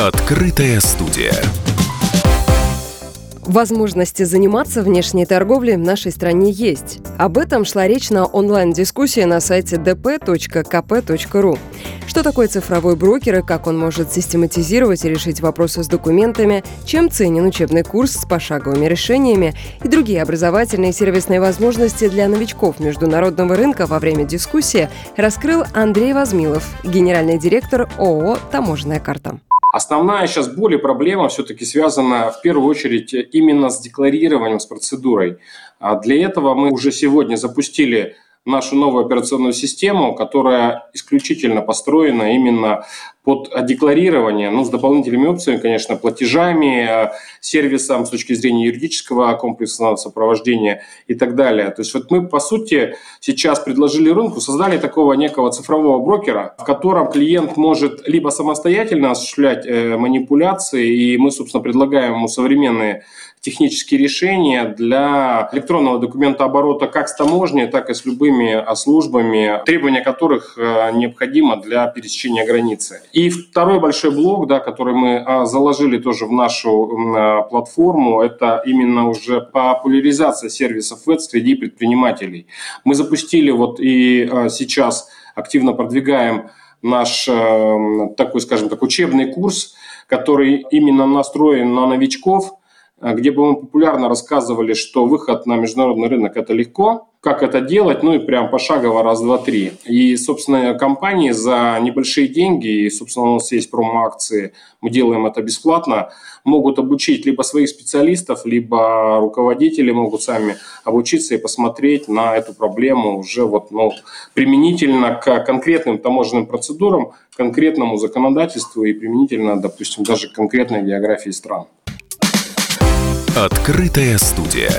Открытая студия. Возможности заниматься внешней торговлей в нашей стране есть. Об этом шла речь на онлайн-дискуссии на сайте dp.kp.ru. Что такое цифровой брокер и как он может систематизировать и решить вопросы с документами, чем ценен учебный курс с пошаговыми решениями и другие образовательные и сервисные возможности для новичков международного рынка во время дискуссии раскрыл Андрей Возмилов, генеральный директор ООО «Таможенная карта». Основная сейчас боль и проблема все-таки связана в первую очередь именно с декларированием, с процедурой. А для этого мы уже сегодня запустили нашу новую операционную систему, которая исключительно построена именно под декларирование, ну, с дополнительными опциями, конечно, платежами, э, сервисом с точки зрения юридического комплексного сопровождения и так далее. То есть вот мы, по сути, сейчас предложили рынку, создали такого некого цифрового брокера, в котором клиент может либо самостоятельно осуществлять э, манипуляции, и мы, собственно, предлагаем ему современные технические решения для электронного документа оборота как с таможней, так и с любыми службами, требования которых э, необходимо для пересечения границы. И второй большой блок, да, который мы а, заложили тоже в нашу а, платформу, это именно уже популяризация сервисов ВЭД среди предпринимателей. Мы запустили вот и а, сейчас активно продвигаем наш такой, скажем так, учебный курс, который именно настроен на новичков – где бы мы популярно рассказывали, что выход на международный рынок – это легко, как это делать, ну и прям пошагово раз, два, три. И, собственно, компании за небольшие деньги, и, собственно, у нас есть промо-акции, мы делаем это бесплатно, могут обучить либо своих специалистов, либо руководители могут сами обучиться и посмотреть на эту проблему уже вот, ну, применительно к конкретным таможенным процедурам, конкретному законодательству и применительно, допустим, даже к конкретной географии стран. Открытая студия.